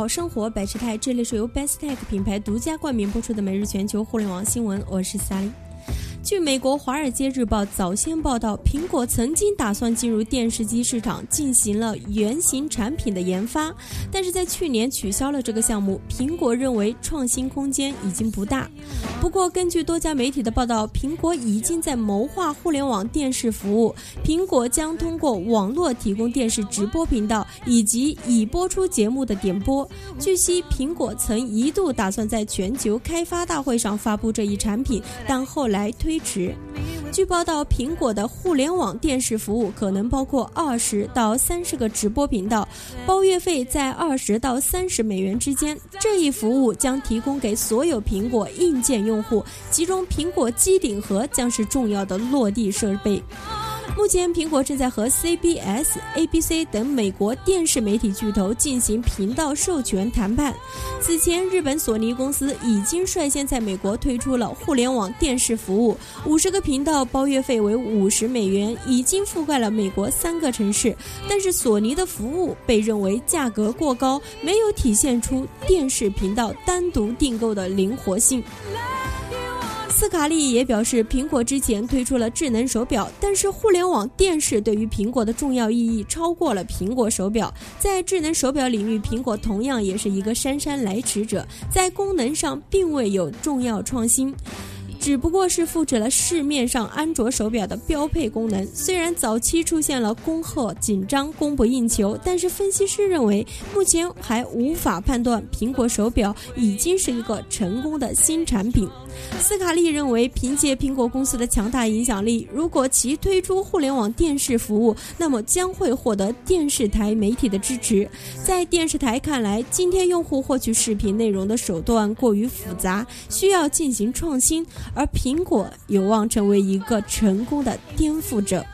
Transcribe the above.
好生活百事泰，这里是由 Bestech 品牌独家冠名播出的每日全球互联网新闻，我是萨莉。据美国《华尔街日报》早先报道，苹果曾经打算进入电视机市场，进行了原型产品的研发，但是在去年取消了这个项目。苹果认为创新空间已经不大。不过，根据多家媒体的报道，苹果已经在谋划互联网电视服务。苹果将通过网络提供电视直播频道以及已播出节目的点播。据悉，苹果曾一度打算在全球开发大会上发布这一产品，但后来推。推迟。据报道，苹果的互联网电视服务可能包括二十到三十个直播频道，包月费在二十到三十美元之间。这一服务将提供给所有苹果硬件用户，其中苹果机顶盒将是重要的落地设备。目前，苹果正在和 CBS、ABC 等美国电视媒体巨头进行频道授权谈判。此前，日本索尼公司已经率先在美国推出了互联网电视服务，五十个频道包月费为五十美元，已经覆盖了美国三个城市。但是，索尼的服务被认为价格过高，没有体现出电视频道单独订购的灵活性。斯卡利也表示，苹果之前推出了智能手表，但是互联网电视对于苹果的重要意义超过了苹果手表。在智能手表领域，苹果同样也是一个姗姗来迟者，在功能上并未有重要创新。只不过是复制了市面上安卓手表的标配功能。虽然早期出现了供货紧张、供不应求，但是分析师认为，目前还无法判断苹果手表已经是一个成功的新产品。斯卡利认为，凭借苹果公司的强大影响力，如果其推出互联网电视服务，那么将会获得电视台媒体的支持。在电视台看来，今天用户获取视频内容的手段过于复杂，需要进行创新。而苹果有望成为一个成功的颠覆者。